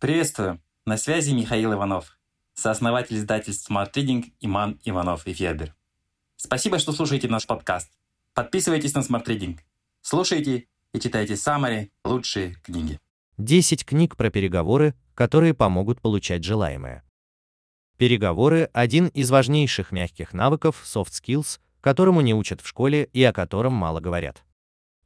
Приветствую! На связи Михаил Иванов, сооснователь издательств Smart Reading Иман Иванов и Федер. Спасибо, что слушаете наш подкаст. Подписывайтесь на Smart Reading. Слушайте и читайте самые лучшие книги. 10 книг про переговоры, которые помогут получать желаемое. Переговоры – один из важнейших мягких навыков soft skills, которому не учат в школе и о котором мало говорят.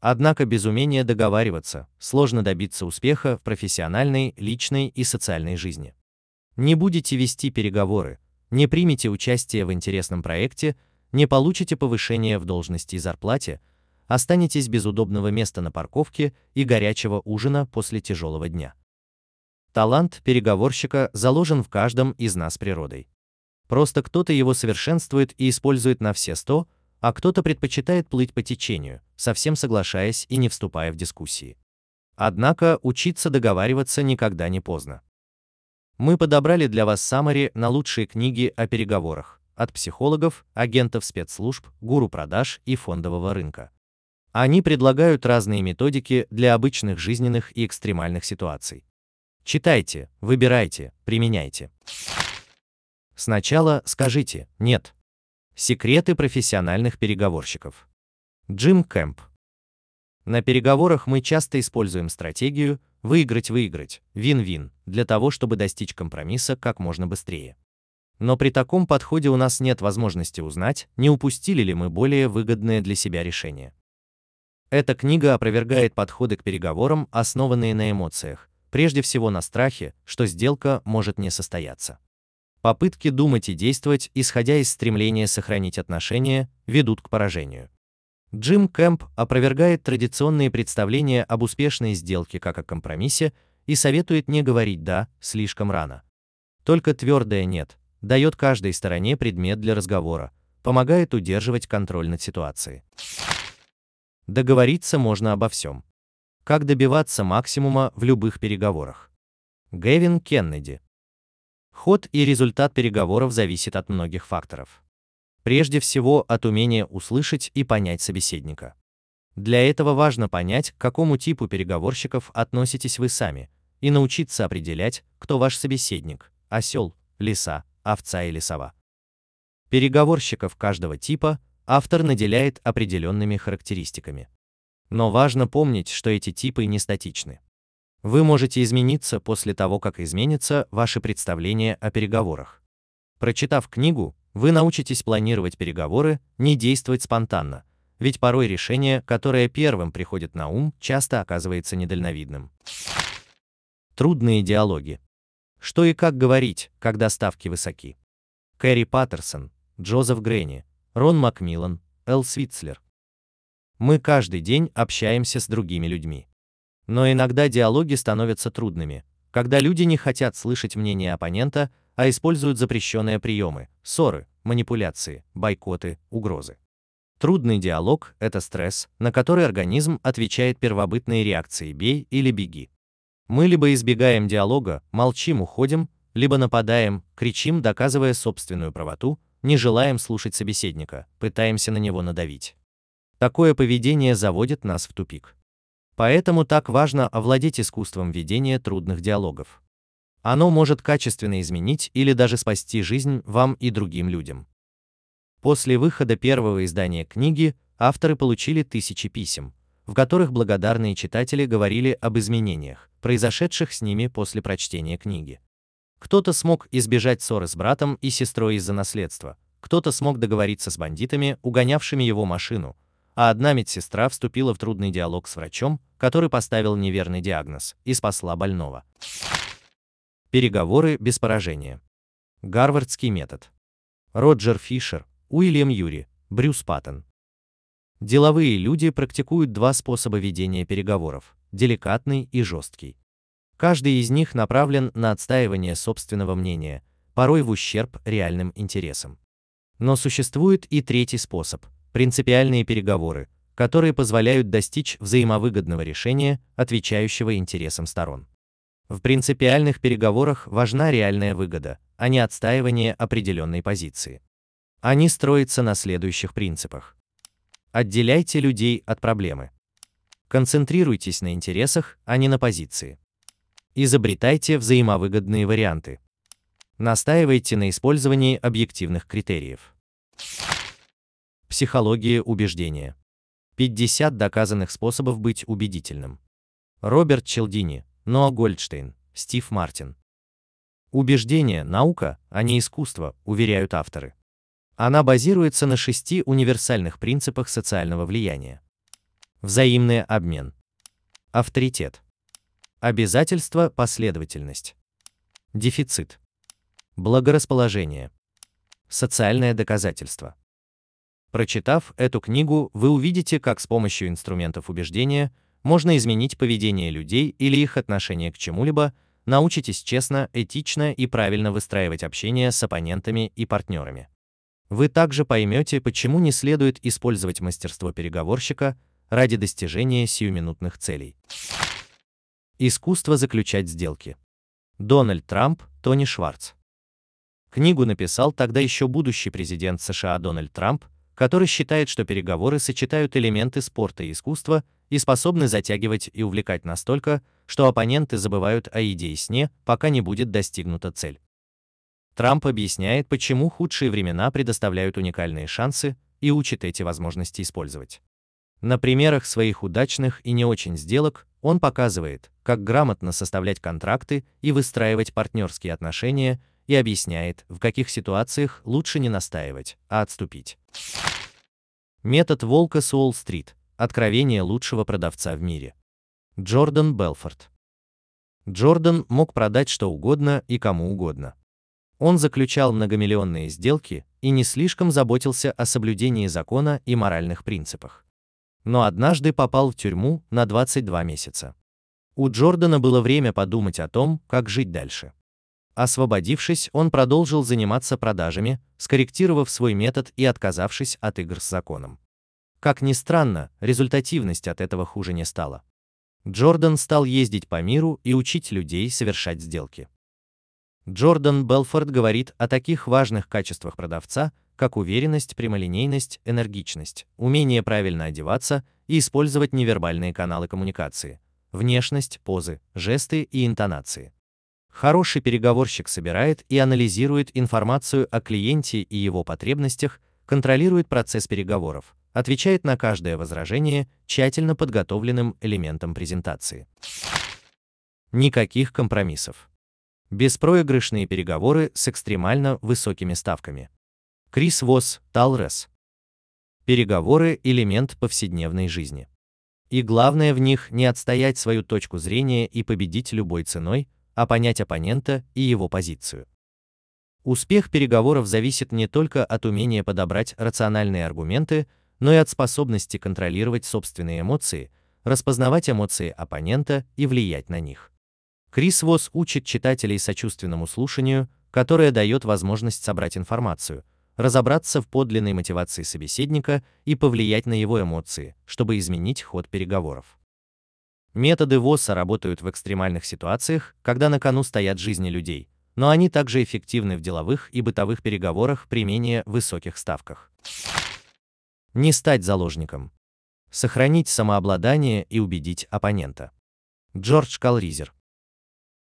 Однако без умения договариваться сложно добиться успеха в профессиональной, личной и социальной жизни. Не будете вести переговоры, не примете участие в интересном проекте, не получите повышение в должности и зарплате, останетесь без удобного места на парковке и горячего ужина после тяжелого дня. Талант переговорщика заложен в каждом из нас природой. Просто кто-то его совершенствует и использует на все сто, а кто-то предпочитает плыть по течению, совсем соглашаясь и не вступая в дискуссии. Однако учиться договариваться никогда не поздно. Мы подобрали для вас саммари на лучшие книги о переговорах от психологов, агентов спецслужб, гуру продаж и фондового рынка. Они предлагают разные методики для обычных жизненных и экстремальных ситуаций. Читайте, выбирайте, применяйте. Сначала скажите «нет». Секреты профессиональных переговорщиков. Джим Кэмп. На переговорах мы часто используем стратегию выиграть-выиграть, вин-вин, для того, чтобы достичь компромисса как можно быстрее. Но при таком подходе у нас нет возможности узнать, не упустили ли мы более выгодное для себя решение. Эта книга опровергает подходы к переговорам, основанные на эмоциях, прежде всего на страхе, что сделка может не состояться. Попытки думать и действовать, исходя из стремления сохранить отношения, ведут к поражению. Джим Кэмп опровергает традиционные представления об успешной сделке как о компромиссе и советует не говорить «да» слишком рано. Только твердое «нет» дает каждой стороне предмет для разговора, помогает удерживать контроль над ситуацией. Договориться можно обо всем. Как добиваться максимума в любых переговорах. Гэвин Кеннеди Ход и результат переговоров зависит от многих факторов. Прежде всего, от умения услышать и понять собеседника. Для этого важно понять, к какому типу переговорщиков относитесь вы сами, и научиться определять, кто ваш собеседник – осел, лиса, овца или сова. Переговорщиков каждого типа автор наделяет определенными характеристиками. Но важно помнить, что эти типы не статичны. Вы можете измениться после того, как изменится ваше представление о переговорах. Прочитав книгу, вы научитесь планировать переговоры, не действовать спонтанно, ведь порой решение, которое первым приходит на ум, часто оказывается недальновидным. Трудные диалоги. Что и как говорить, когда ставки высоки. Кэрри Паттерсон, Джозеф Грейни, Рон Макмиллан, Эл Свитцлер. Мы каждый день общаемся с другими людьми. Но иногда диалоги становятся трудными, когда люди не хотят слышать мнение оппонента, а используют запрещенные приемы, ссоры, манипуляции, бойкоты, угрозы. Трудный диалог – это стресс, на который организм отвечает первобытной реакцией «бей» или «беги». Мы либо избегаем диалога, молчим, уходим, либо нападаем, кричим, доказывая собственную правоту, не желаем слушать собеседника, пытаемся на него надавить. Такое поведение заводит нас в тупик. Поэтому так важно овладеть искусством ведения трудных диалогов. Оно может качественно изменить или даже спасти жизнь вам и другим людям. После выхода первого издания книги авторы получили тысячи писем, в которых благодарные читатели говорили об изменениях, произошедших с ними после прочтения книги. Кто-то смог избежать ссоры с братом и сестрой из-за наследства, кто-то смог договориться с бандитами, угонявшими его машину, а одна медсестра вступила в трудный диалог с врачом, который поставил неверный диагноз и спасла больного. Переговоры без поражения. Гарвардский метод. Роджер Фишер, Уильям Юри, Брюс Паттон. Деловые люди практикуют два способа ведения переговоров – деликатный и жесткий. Каждый из них направлен на отстаивание собственного мнения, порой в ущерб реальным интересам. Но существует и третий способ принципиальные переговоры, которые позволяют достичь взаимовыгодного решения, отвечающего интересам сторон. В принципиальных переговорах важна реальная выгода, а не отстаивание определенной позиции. Они строятся на следующих принципах. Отделяйте людей от проблемы. Концентрируйтесь на интересах, а не на позиции. Изобретайте взаимовыгодные варианты. Настаивайте на использовании объективных критериев. Психология убеждения. 50 доказанных способов быть убедительным. Роберт Челдини, Ноа Гольдштейн, Стив Мартин. Убеждение – наука, а не искусство, уверяют авторы. Она базируется на шести универсальных принципах социального влияния. Взаимный обмен. Авторитет. Обязательство, последовательность. Дефицит. Благорасположение. Социальное доказательство. Прочитав эту книгу, вы увидите, как с помощью инструментов убеждения можно изменить поведение людей или их отношение к чему-либо, научитесь честно, этично и правильно выстраивать общение с оппонентами и партнерами. Вы также поймете, почему не следует использовать мастерство переговорщика ради достижения сиюминутных целей. Искусство заключать сделки. Дональд Трамп, Тони Шварц. Книгу написал тогда еще будущий президент США Дональд Трамп, который считает, что переговоры сочетают элементы спорта и искусства и способны затягивать и увлекать настолько, что оппоненты забывают о идее сне, пока не будет достигнута цель. Трамп объясняет, почему худшие времена предоставляют уникальные шансы и учит эти возможности использовать. На примерах своих удачных и не очень сделок он показывает, как грамотно составлять контракты и выстраивать партнерские отношения и объясняет, в каких ситуациях лучше не настаивать, а отступить. Метод волка с Уолл-стрит. Откровение лучшего продавца в мире. Джордан Белфорд. Джордан мог продать что угодно и кому угодно. Он заключал многомиллионные сделки и не слишком заботился о соблюдении закона и моральных принципах. Но однажды попал в тюрьму на 22 месяца. У Джордана было время подумать о том, как жить дальше. Освободившись, он продолжил заниматься продажами, скорректировав свой метод и отказавшись от игр с законом. Как ни странно, результативность от этого хуже не стала. Джордан стал ездить по миру и учить людей совершать сделки. Джордан Белфорд говорит о таких важных качествах продавца, как уверенность, прямолинейность, энергичность, умение правильно одеваться и использовать невербальные каналы коммуникации, внешность, позы, жесты и интонации. Хороший переговорщик собирает и анализирует информацию о клиенте и его потребностях, контролирует процесс переговоров, отвечает на каждое возражение тщательно подготовленным элементом презентации. Никаких компромиссов. Беспроигрышные переговоры с экстремально высокими ставками. Крис Восс, Талрес. Переговоры – элемент повседневной жизни. И главное в них не отстоять свою точку зрения и победить любой ценой, а понять оппонента и его позицию. Успех переговоров зависит не только от умения подобрать рациональные аргументы, но и от способности контролировать собственные эмоции, распознавать эмоции оппонента и влиять на них. Крис Восс учит читателей сочувственному слушанию, которое дает возможность собрать информацию, разобраться в подлинной мотивации собеседника и повлиять на его эмоции, чтобы изменить ход переговоров. Методы ВОСа работают в экстремальных ситуациях, когда на кону стоят жизни людей, но они также эффективны в деловых и бытовых переговорах при менее высоких ставках. Не стать заложником. Сохранить самообладание и убедить оппонента. Джордж Калризер.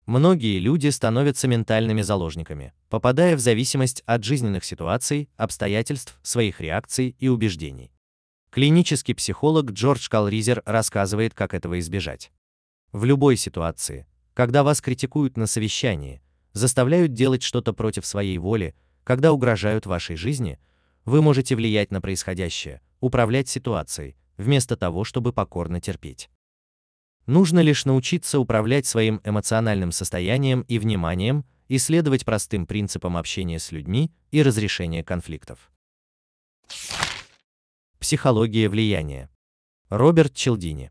Многие люди становятся ментальными заложниками, попадая в зависимость от жизненных ситуаций, обстоятельств, своих реакций и убеждений. Клинический психолог Джордж Калризер рассказывает, как этого избежать. В любой ситуации, когда вас критикуют на совещании, заставляют делать что-то против своей воли, когда угрожают вашей жизни, вы можете влиять на происходящее, управлять ситуацией, вместо того, чтобы покорно терпеть. Нужно лишь научиться управлять своим эмоциональным состоянием и вниманием, исследовать простым принципам общения с людьми и разрешения конфликтов. Психология влияния. Роберт Челдини.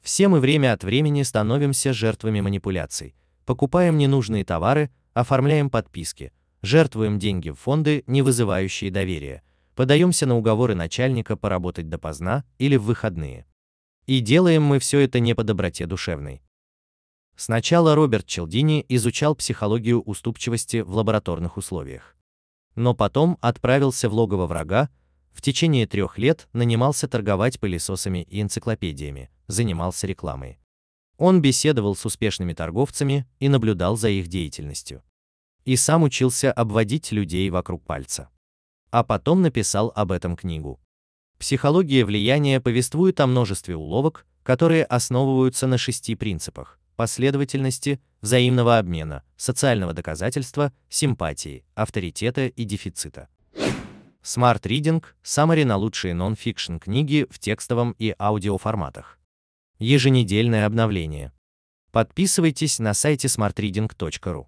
Все мы время от времени становимся жертвами манипуляций. Покупаем ненужные товары, оформляем подписки, жертвуем деньги в фонды, не вызывающие доверия, подаемся на уговоры начальника поработать допоздна или в выходные. И делаем мы все это не по доброте душевной. Сначала Роберт Челдини изучал психологию уступчивости в лабораторных условиях. Но потом отправился в логово врага, в течение трех лет нанимался торговать пылесосами и энциклопедиями, занимался рекламой. Он беседовал с успешными торговцами и наблюдал за их деятельностью. И сам учился обводить людей вокруг пальца. А потом написал об этом книгу. Психология влияния повествует о множестве уловок, которые основываются на шести принципах последовательности, взаимного обмена, социального доказательства, симпатии, авторитета и дефицита. Smart Reading – саммари на лучшие нон-фикшн книги в текстовом и аудиоформатах. Еженедельное обновление. Подписывайтесь на сайте smartreading.ru.